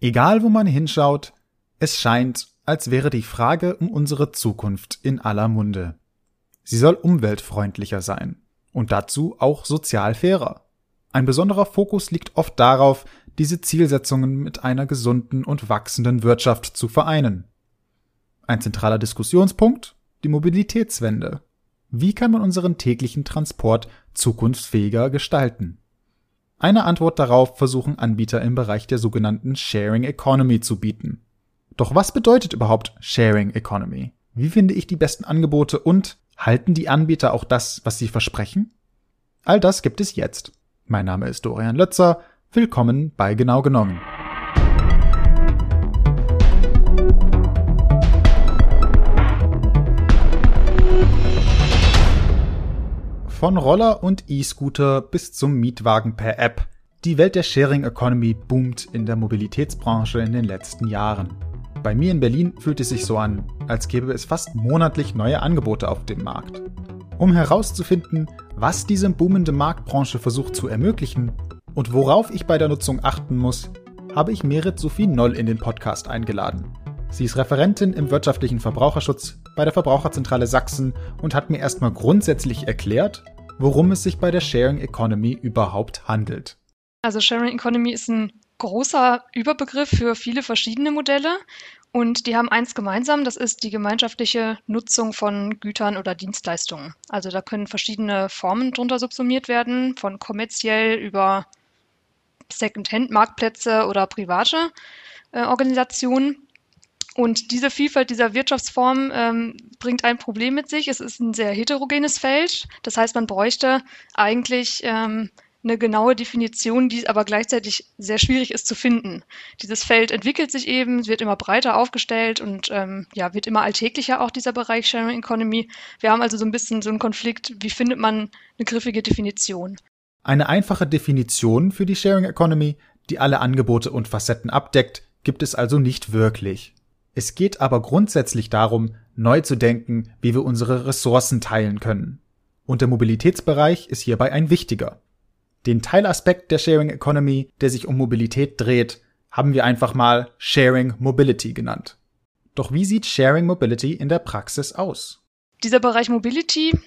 Egal wo man hinschaut, es scheint, als wäre die Frage um unsere Zukunft in aller Munde. Sie soll umweltfreundlicher sein und dazu auch sozial fairer. Ein besonderer Fokus liegt oft darauf, diese Zielsetzungen mit einer gesunden und wachsenden Wirtschaft zu vereinen. Ein zentraler Diskussionspunkt? Die Mobilitätswende. Wie kann man unseren täglichen Transport zukunftsfähiger gestalten? Eine Antwort darauf versuchen Anbieter im Bereich der sogenannten Sharing Economy zu bieten. Doch was bedeutet überhaupt Sharing Economy? Wie finde ich die besten Angebote und halten die Anbieter auch das, was sie versprechen? All das gibt es jetzt. Mein Name ist Dorian Lötzer. Willkommen bei Genau genommen. Von Roller und E-Scooter bis zum Mietwagen per App. Die Welt der Sharing Economy boomt in der Mobilitätsbranche in den letzten Jahren. Bei mir in Berlin fühlt es sich so an, als gäbe es fast monatlich neue Angebote auf dem Markt. Um herauszufinden, was diese boomende Marktbranche versucht zu ermöglichen und worauf ich bei der Nutzung achten muss, habe ich Merit Sophie Noll in den Podcast eingeladen. Sie ist Referentin im wirtschaftlichen Verbraucherschutz bei der Verbraucherzentrale Sachsen und hat mir erstmal grundsätzlich erklärt, worum es sich bei der Sharing Economy überhaupt handelt. Also Sharing Economy ist ein großer Überbegriff für viele verschiedene Modelle und die haben eins gemeinsam, das ist die gemeinschaftliche Nutzung von Gütern oder Dienstleistungen. Also da können verschiedene Formen drunter subsumiert werden, von kommerziell über Second-Hand-Marktplätze oder private äh, Organisationen. Und diese Vielfalt dieser Wirtschaftsformen ähm, bringt ein Problem mit sich. Es ist ein sehr heterogenes Feld. Das heißt, man bräuchte eigentlich ähm, eine genaue Definition, die aber gleichzeitig sehr schwierig ist zu finden. Dieses Feld entwickelt sich eben, wird immer breiter aufgestellt und ähm, ja, wird immer alltäglicher auch dieser Bereich Sharing Economy. Wir haben also so ein bisschen so einen Konflikt, wie findet man eine griffige Definition? Eine einfache Definition für die Sharing Economy, die alle Angebote und Facetten abdeckt, gibt es also nicht wirklich. Es geht aber grundsätzlich darum, neu zu denken, wie wir unsere Ressourcen teilen können. Und der Mobilitätsbereich ist hierbei ein wichtiger. Den Teilaspekt der Sharing Economy, der sich um Mobilität dreht, haben wir einfach mal Sharing Mobility genannt. Doch wie sieht Sharing Mobility in der Praxis aus? Dieser Bereich Mobility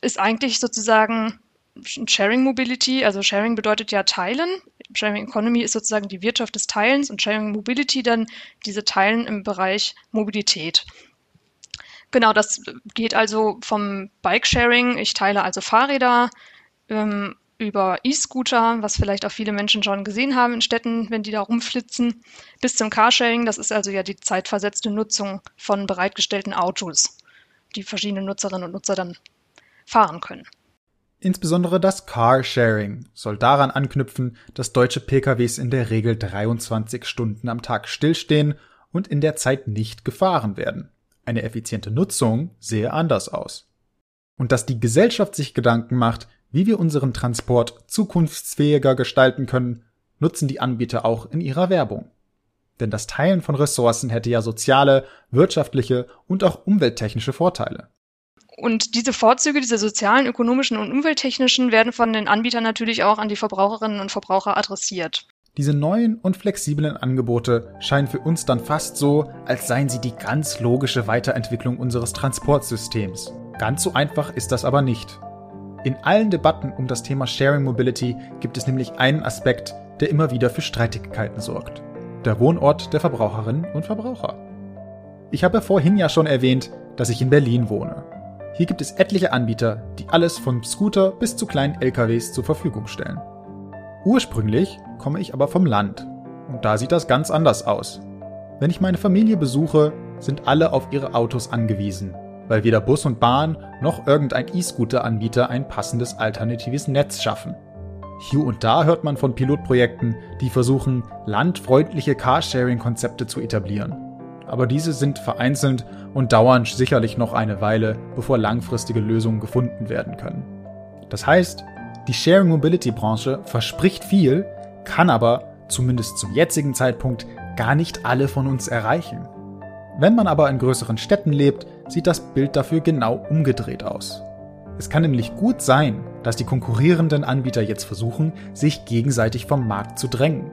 ist eigentlich sozusagen Sharing Mobility, also Sharing bedeutet ja Teilen. Sharing Economy ist sozusagen die Wirtschaft des Teilens und Sharing Mobility dann diese Teilen im Bereich Mobilität. Genau, das geht also vom Bike-Sharing, ich teile also Fahrräder, ähm, über E-Scooter, was vielleicht auch viele Menschen schon gesehen haben in Städten, wenn die da rumflitzen, bis zum Carsharing, das ist also ja die zeitversetzte Nutzung von bereitgestellten Autos, die verschiedene Nutzerinnen und Nutzer dann fahren können. Insbesondere das Carsharing soll daran anknüpfen, dass deutsche PKWs in der Regel 23 Stunden am Tag stillstehen und in der Zeit nicht gefahren werden. Eine effiziente Nutzung sehe anders aus. Und dass die Gesellschaft sich Gedanken macht, wie wir unseren Transport zukunftsfähiger gestalten können, nutzen die Anbieter auch in ihrer Werbung. Denn das Teilen von Ressourcen hätte ja soziale, wirtschaftliche und auch umwelttechnische Vorteile. Und diese Vorzüge, diese sozialen, ökonomischen und umwelttechnischen, werden von den Anbietern natürlich auch an die Verbraucherinnen und Verbraucher adressiert. Diese neuen und flexiblen Angebote scheinen für uns dann fast so, als seien sie die ganz logische Weiterentwicklung unseres Transportsystems. Ganz so einfach ist das aber nicht. In allen Debatten um das Thema Sharing Mobility gibt es nämlich einen Aspekt, der immer wieder für Streitigkeiten sorgt. Der Wohnort der Verbraucherinnen und Verbraucher. Ich habe vorhin ja schon erwähnt, dass ich in Berlin wohne. Hier gibt es etliche Anbieter, die alles von Scooter bis zu kleinen LKWs zur Verfügung stellen. Ursprünglich komme ich aber vom Land und da sieht das ganz anders aus. Wenn ich meine Familie besuche, sind alle auf ihre Autos angewiesen, weil weder Bus und Bahn noch irgendein E-Scooter-Anbieter ein passendes alternatives Netz schaffen. Hier und da hört man von Pilotprojekten, die versuchen, landfreundliche Carsharing-Konzepte zu etablieren aber diese sind vereinzelt und dauern sicherlich noch eine Weile, bevor langfristige Lösungen gefunden werden können. Das heißt, die Sharing Mobility Branche verspricht viel, kann aber, zumindest zum jetzigen Zeitpunkt, gar nicht alle von uns erreichen. Wenn man aber in größeren Städten lebt, sieht das Bild dafür genau umgedreht aus. Es kann nämlich gut sein, dass die konkurrierenden Anbieter jetzt versuchen, sich gegenseitig vom Markt zu drängen.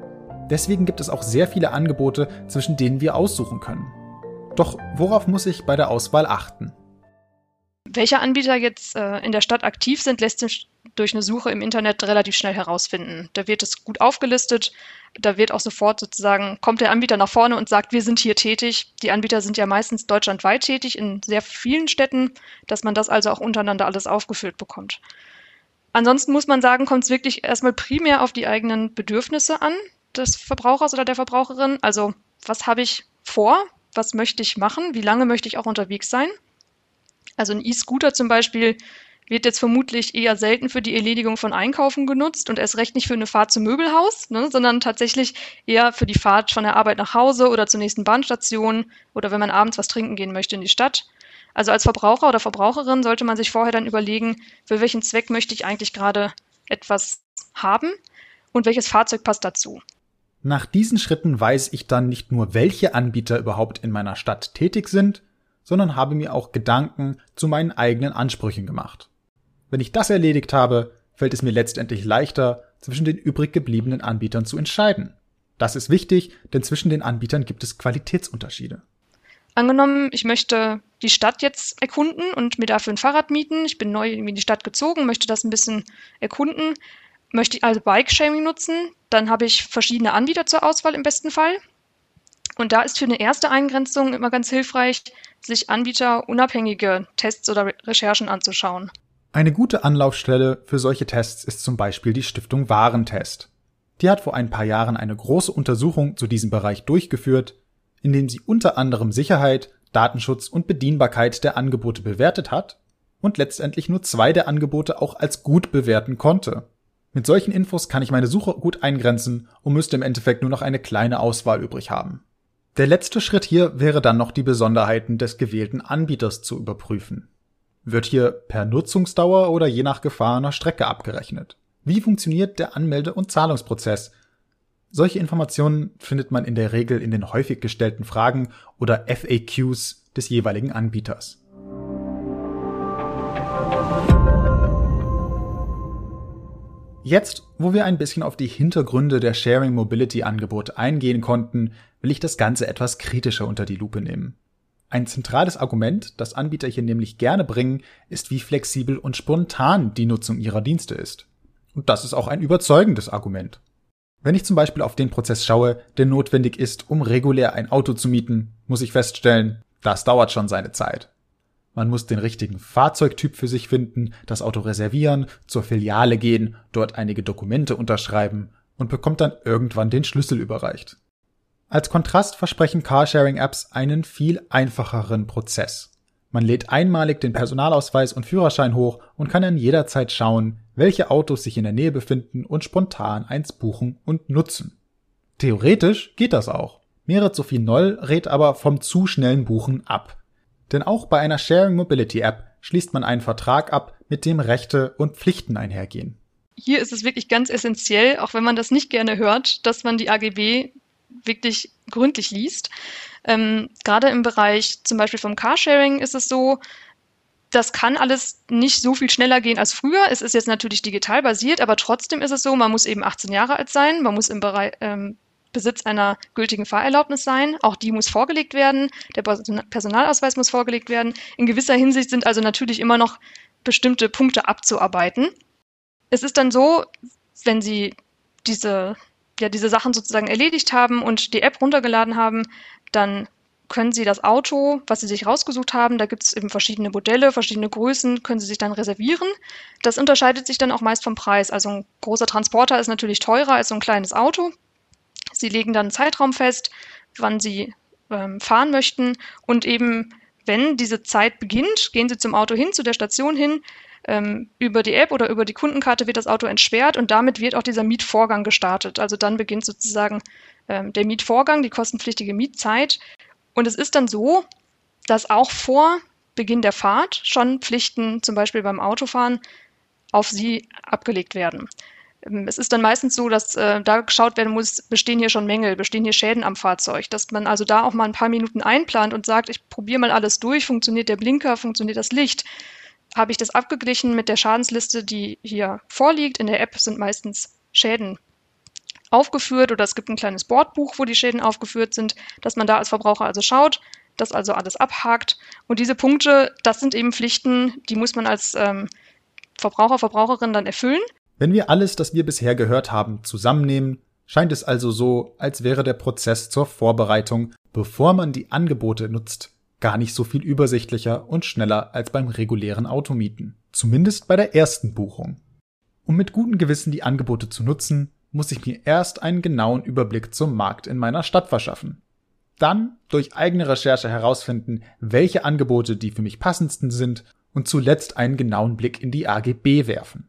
Deswegen gibt es auch sehr viele Angebote, zwischen denen wir aussuchen können. Doch worauf muss ich bei der Auswahl achten? Welche Anbieter jetzt äh, in der Stadt aktiv sind, lässt sich durch eine Suche im Internet relativ schnell herausfinden. Da wird es gut aufgelistet, da wird auch sofort sozusagen, kommt der Anbieter nach vorne und sagt, wir sind hier tätig. Die Anbieter sind ja meistens deutschlandweit tätig in sehr vielen Städten, dass man das also auch untereinander alles aufgefüllt bekommt. Ansonsten muss man sagen, kommt es wirklich erstmal primär auf die eigenen Bedürfnisse an des Verbrauchers oder der Verbraucherin. Also was habe ich vor? Was möchte ich machen? Wie lange möchte ich auch unterwegs sein? Also ein E-Scooter zum Beispiel wird jetzt vermutlich eher selten für die Erledigung von Einkaufen genutzt und erst recht nicht für eine Fahrt zum Möbelhaus, ne, sondern tatsächlich eher für die Fahrt von der Arbeit nach Hause oder zur nächsten Bahnstation oder wenn man abends was trinken gehen möchte in die Stadt. Also als Verbraucher oder Verbraucherin sollte man sich vorher dann überlegen, für welchen Zweck möchte ich eigentlich gerade etwas haben und welches Fahrzeug passt dazu. Nach diesen Schritten weiß ich dann nicht nur, welche Anbieter überhaupt in meiner Stadt tätig sind, sondern habe mir auch Gedanken zu meinen eigenen Ansprüchen gemacht. Wenn ich das erledigt habe, fällt es mir letztendlich leichter, zwischen den übrig gebliebenen Anbietern zu entscheiden. Das ist wichtig, denn zwischen den Anbietern gibt es Qualitätsunterschiede. Angenommen, ich möchte die Stadt jetzt erkunden und mir dafür ein Fahrrad mieten. Ich bin neu in die Stadt gezogen, möchte das ein bisschen erkunden, möchte ich also Bike-Shaming nutzen. Dann habe ich verschiedene Anbieter zur Auswahl im besten Fall. Und da ist für eine erste Eingrenzung immer ganz hilfreich, sich anbieterunabhängige Tests oder Recherchen anzuschauen. Eine gute Anlaufstelle für solche Tests ist zum Beispiel die Stiftung Warentest. Die hat vor ein paar Jahren eine große Untersuchung zu diesem Bereich durchgeführt, in dem sie unter anderem Sicherheit, Datenschutz und Bedienbarkeit der Angebote bewertet hat und letztendlich nur zwei der Angebote auch als gut bewerten konnte. Mit solchen Infos kann ich meine Suche gut eingrenzen und müsste im Endeffekt nur noch eine kleine Auswahl übrig haben. Der letzte Schritt hier wäre dann noch die Besonderheiten des gewählten Anbieters zu überprüfen. Wird hier per Nutzungsdauer oder je nach gefahrener Strecke abgerechnet? Wie funktioniert der Anmelde- und Zahlungsprozess? Solche Informationen findet man in der Regel in den häufig gestellten Fragen oder FAQs des jeweiligen Anbieters. Jetzt, wo wir ein bisschen auf die Hintergründe der Sharing Mobility Angebote eingehen konnten, will ich das Ganze etwas kritischer unter die Lupe nehmen. Ein zentrales Argument, das Anbieter hier nämlich gerne bringen, ist, wie flexibel und spontan die Nutzung ihrer Dienste ist. Und das ist auch ein überzeugendes Argument. Wenn ich zum Beispiel auf den Prozess schaue, der notwendig ist, um regulär ein Auto zu mieten, muss ich feststellen, das dauert schon seine Zeit. Man muss den richtigen Fahrzeugtyp für sich finden, das Auto reservieren, zur Filiale gehen, dort einige Dokumente unterschreiben und bekommt dann irgendwann den Schlüssel überreicht. Als Kontrast versprechen Carsharing-Apps einen viel einfacheren Prozess. Man lädt einmalig den Personalausweis und Führerschein hoch und kann dann jederzeit schauen, welche Autos sich in der Nähe befinden und spontan eins buchen und nutzen. Theoretisch geht das auch. Merit Sophie Noll rät aber vom zu schnellen Buchen ab. Denn auch bei einer Sharing Mobility App schließt man einen Vertrag ab, mit dem Rechte und Pflichten einhergehen. Hier ist es wirklich ganz essentiell, auch wenn man das nicht gerne hört, dass man die AGB wirklich gründlich liest. Ähm, Gerade im Bereich zum Beispiel vom Carsharing ist es so, das kann alles nicht so viel schneller gehen als früher. Es ist jetzt natürlich digital basiert, aber trotzdem ist es so, man muss eben 18 Jahre alt sein, man muss im Bereich, ähm, Besitz einer gültigen Fahrerlaubnis sein. Auch die muss vorgelegt werden. Der Personalausweis muss vorgelegt werden. In gewisser Hinsicht sind also natürlich immer noch bestimmte Punkte abzuarbeiten. Es ist dann so, wenn Sie diese ja, diese Sachen sozusagen erledigt haben und die App runtergeladen haben, dann können Sie das Auto, was Sie sich rausgesucht haben, da gibt es eben verschiedene Modelle, verschiedene Größen, können Sie sich dann reservieren. Das unterscheidet sich dann auch meist vom Preis. Also ein großer Transporter ist natürlich teurer als so ein kleines Auto. Sie legen dann einen Zeitraum fest, wann Sie ähm, fahren möchten und eben, wenn diese Zeit beginnt, gehen Sie zum Auto hin, zu der Station hin, ähm, über die App oder über die Kundenkarte wird das Auto entsperrt und damit wird auch dieser Mietvorgang gestartet. Also dann beginnt sozusagen ähm, der Mietvorgang, die kostenpflichtige Mietzeit. Und es ist dann so, dass auch vor Beginn der Fahrt schon Pflichten, zum Beispiel beim Autofahren, auf sie abgelegt werden. Ähm, es ist dann meistens so, dass äh, da geschaut werden muss, bestehen hier schon Mängel, bestehen hier Schäden am Fahrzeug, dass man also da auch mal ein paar Minuten einplant und sagt, ich probiere mal alles durch, funktioniert der Blinker, funktioniert das Licht, habe ich das abgeglichen mit der Schadensliste, die hier vorliegt. In der App sind meistens Schäden aufgeführt oder es gibt ein kleines Bordbuch, wo die Schäden aufgeführt sind, dass man da als Verbraucher also schaut, das also alles abhakt. Und diese Punkte, das sind eben Pflichten, die muss man als ähm, Verbraucher, Verbraucherin dann erfüllen. Wenn wir alles, das wir bisher gehört haben, zusammennehmen, scheint es also so, als wäre der Prozess zur Vorbereitung, bevor man die Angebote nutzt, gar nicht so viel übersichtlicher und schneller als beim regulären Automieten. Zumindest bei der ersten Buchung. Um mit gutem Gewissen die Angebote zu nutzen, muss ich mir erst einen genauen Überblick zum Markt in meiner Stadt verschaffen. Dann durch eigene Recherche herausfinden, welche Angebote die für mich passendsten sind und zuletzt einen genauen Blick in die AGB werfen.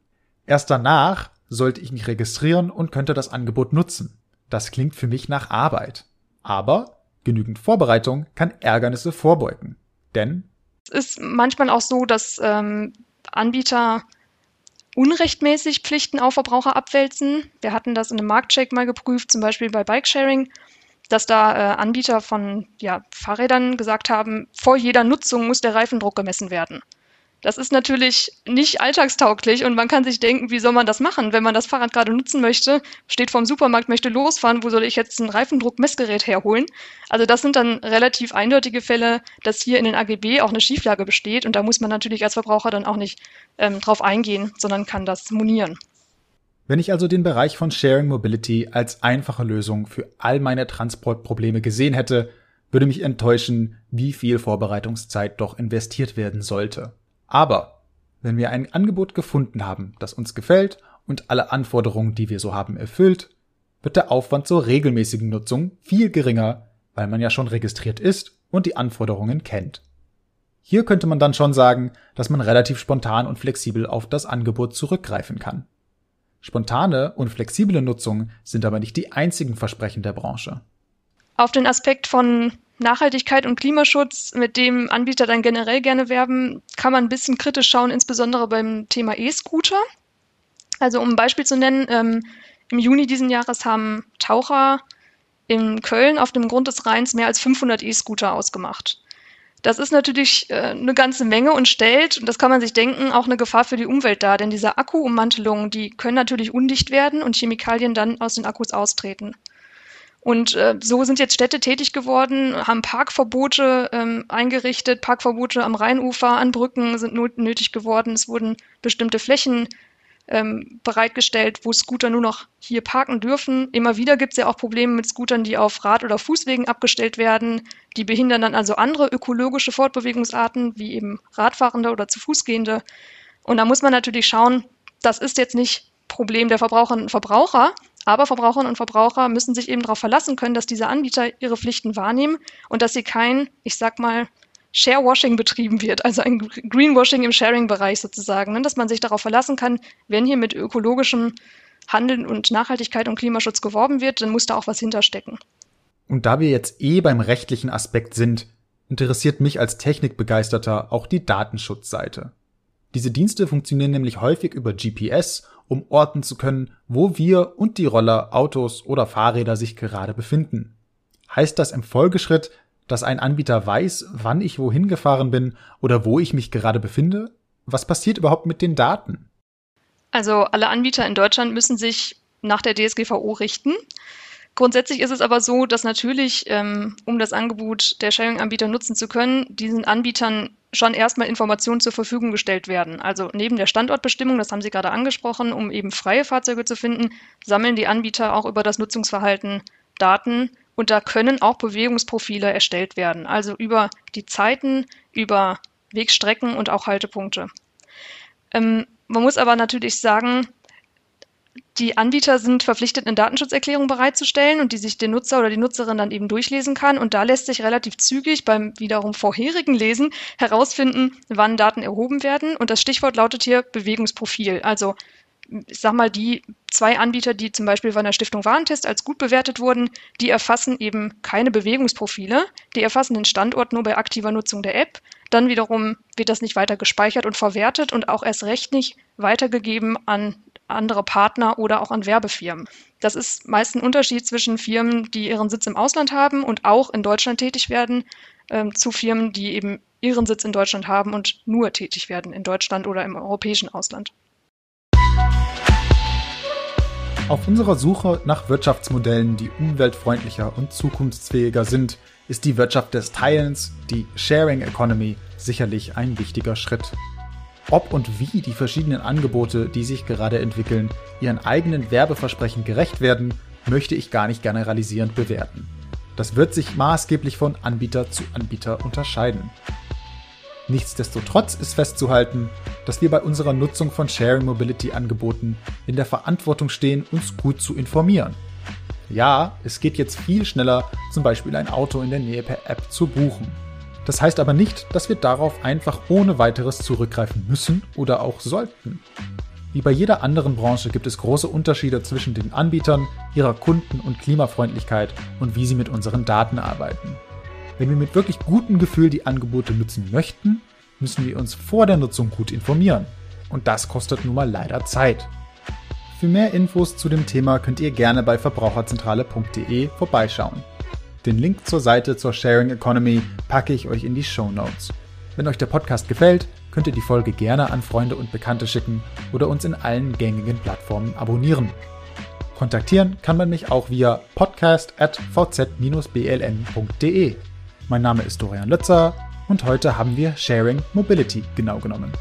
Erst danach sollte ich mich registrieren und könnte das Angebot nutzen. Das klingt für mich nach Arbeit. Aber genügend Vorbereitung kann Ärgernisse vorbeugen. Denn es ist manchmal auch so, dass ähm, Anbieter unrechtmäßig Pflichten auf Verbraucher abwälzen. Wir hatten das in einem Marktcheck mal geprüft, zum Beispiel bei Bikesharing, dass da äh, Anbieter von ja, Fahrrädern gesagt haben, vor jeder Nutzung muss der Reifendruck gemessen werden. Das ist natürlich nicht alltagstauglich und man kann sich denken, wie soll man das machen, wenn man das Fahrrad gerade nutzen möchte, steht vorm Supermarkt, möchte losfahren, wo soll ich jetzt ein Reifendruckmessgerät herholen? Also das sind dann relativ eindeutige Fälle, dass hier in den AGB auch eine Schieflage besteht und da muss man natürlich als Verbraucher dann auch nicht ähm, drauf eingehen, sondern kann das monieren. Wenn ich also den Bereich von Sharing Mobility als einfache Lösung für all meine Transportprobleme gesehen hätte, würde mich enttäuschen, wie viel Vorbereitungszeit doch investiert werden sollte. Aber wenn wir ein Angebot gefunden haben, das uns gefällt und alle Anforderungen, die wir so haben, erfüllt, wird der Aufwand zur regelmäßigen Nutzung viel geringer, weil man ja schon registriert ist und die Anforderungen kennt. Hier könnte man dann schon sagen, dass man relativ spontan und flexibel auf das Angebot zurückgreifen kann. Spontane und flexible Nutzung sind aber nicht die einzigen Versprechen der Branche. Auf den Aspekt von Nachhaltigkeit und Klimaschutz, mit dem Anbieter dann generell gerne werben, kann man ein bisschen kritisch schauen, insbesondere beim Thema E-Scooter. Also um ein Beispiel zu nennen, ähm, im Juni diesen Jahres haben Taucher in Köln auf dem Grund des Rheins mehr als 500 E-Scooter ausgemacht. Das ist natürlich äh, eine ganze Menge und stellt, und das kann man sich denken, auch eine Gefahr für die Umwelt dar, denn diese Akkuummantelungen, die können natürlich undicht werden und Chemikalien dann aus den Akkus austreten. Und äh, so sind jetzt Städte tätig geworden, haben Parkverbote ähm, eingerichtet, Parkverbote am Rheinufer, an Brücken sind nötig geworden. Es wurden bestimmte Flächen ähm, bereitgestellt, wo Scooter nur noch hier parken dürfen. Immer wieder gibt es ja auch Probleme mit Scootern, die auf Rad- oder Fußwegen abgestellt werden. Die behindern dann also andere ökologische Fortbewegungsarten, wie eben Radfahrende oder zu Fußgehende. Und da muss man natürlich schauen, das ist jetzt nicht Problem der Verbraucherinnen und Verbraucher, aber Verbraucherinnen und Verbraucher müssen sich eben darauf verlassen können, dass diese Anbieter ihre Pflichten wahrnehmen und dass sie kein, ich sag mal, Sharewashing betrieben wird, also ein Greenwashing im Sharing-Bereich sozusagen, ne? dass man sich darauf verlassen kann, wenn hier mit ökologischem Handeln und Nachhaltigkeit und Klimaschutz geworben wird, dann muss da auch was hinterstecken. Und da wir jetzt eh beim rechtlichen Aspekt sind, interessiert mich als Technikbegeisterter auch die Datenschutzseite. Diese Dienste funktionieren nämlich häufig über GPS um orten zu können, wo wir und die Roller, Autos oder Fahrräder sich gerade befinden. Heißt das im Folgeschritt, dass ein Anbieter weiß, wann ich wohin gefahren bin oder wo ich mich gerade befinde? Was passiert überhaupt mit den Daten? Also alle Anbieter in Deutschland müssen sich nach der DSGVO richten. Grundsätzlich ist es aber so, dass natürlich, ähm, um das Angebot der Sharing-Anbieter nutzen zu können, diesen Anbietern schon erstmal Informationen zur Verfügung gestellt werden. Also neben der Standortbestimmung, das haben Sie gerade angesprochen, um eben freie Fahrzeuge zu finden, sammeln die Anbieter auch über das Nutzungsverhalten Daten und da können auch Bewegungsprofile erstellt werden. Also über die Zeiten, über Wegstrecken und auch Haltepunkte. Ähm, man muss aber natürlich sagen, die Anbieter sind verpflichtet, eine Datenschutzerklärung bereitzustellen und die sich der Nutzer oder die Nutzerin dann eben durchlesen kann. Und da lässt sich relativ zügig beim wiederum vorherigen Lesen herausfinden, wann Daten erhoben werden. Und das Stichwort lautet hier Bewegungsprofil. Also ich sag mal, die zwei Anbieter, die zum Beispiel von der Stiftung Warentest als gut bewertet wurden, die erfassen eben keine Bewegungsprofile. Die erfassen den Standort nur bei aktiver Nutzung der App. Dann wiederum wird das nicht weiter gespeichert und verwertet und auch erst recht nicht weitergegeben an andere Partner oder auch an Werbefirmen. Das ist meist ein Unterschied zwischen Firmen, die ihren Sitz im Ausland haben und auch in Deutschland tätig werden, äh, zu Firmen, die eben ihren Sitz in Deutschland haben und nur tätig werden in Deutschland oder im europäischen Ausland. Auf unserer Suche nach Wirtschaftsmodellen, die umweltfreundlicher und zukunftsfähiger sind, ist die Wirtschaft des Teilens, die Sharing Economy, sicherlich ein wichtiger Schritt. Ob und wie die verschiedenen Angebote, die sich gerade entwickeln, ihren eigenen Werbeversprechen gerecht werden, möchte ich gar nicht generalisierend bewerten. Das wird sich maßgeblich von Anbieter zu Anbieter unterscheiden. Nichtsdestotrotz ist festzuhalten, dass wir bei unserer Nutzung von Sharing Mobility Angeboten in der Verantwortung stehen, uns gut zu informieren. Ja, es geht jetzt viel schneller, zum Beispiel ein Auto in der Nähe per App zu buchen. Das heißt aber nicht, dass wir darauf einfach ohne weiteres zurückgreifen müssen oder auch sollten. Wie bei jeder anderen Branche gibt es große Unterschiede zwischen den Anbietern, ihrer Kunden und Klimafreundlichkeit und wie sie mit unseren Daten arbeiten. Wenn wir mit wirklich gutem Gefühl die Angebote nutzen möchten, müssen wir uns vor der Nutzung gut informieren. Und das kostet nun mal leider Zeit. Für mehr Infos zu dem Thema könnt ihr gerne bei verbraucherzentrale.de vorbeischauen. Den Link zur Seite zur Sharing Economy packe ich euch in die Show Notes. Wenn euch der Podcast gefällt, könnt ihr die Folge gerne an Freunde und Bekannte schicken oder uns in allen gängigen Plattformen abonnieren. Kontaktieren kann man mich auch via podcast.vz-bln.de. Mein Name ist Dorian Lötzer und heute haben wir Sharing Mobility genau genommen.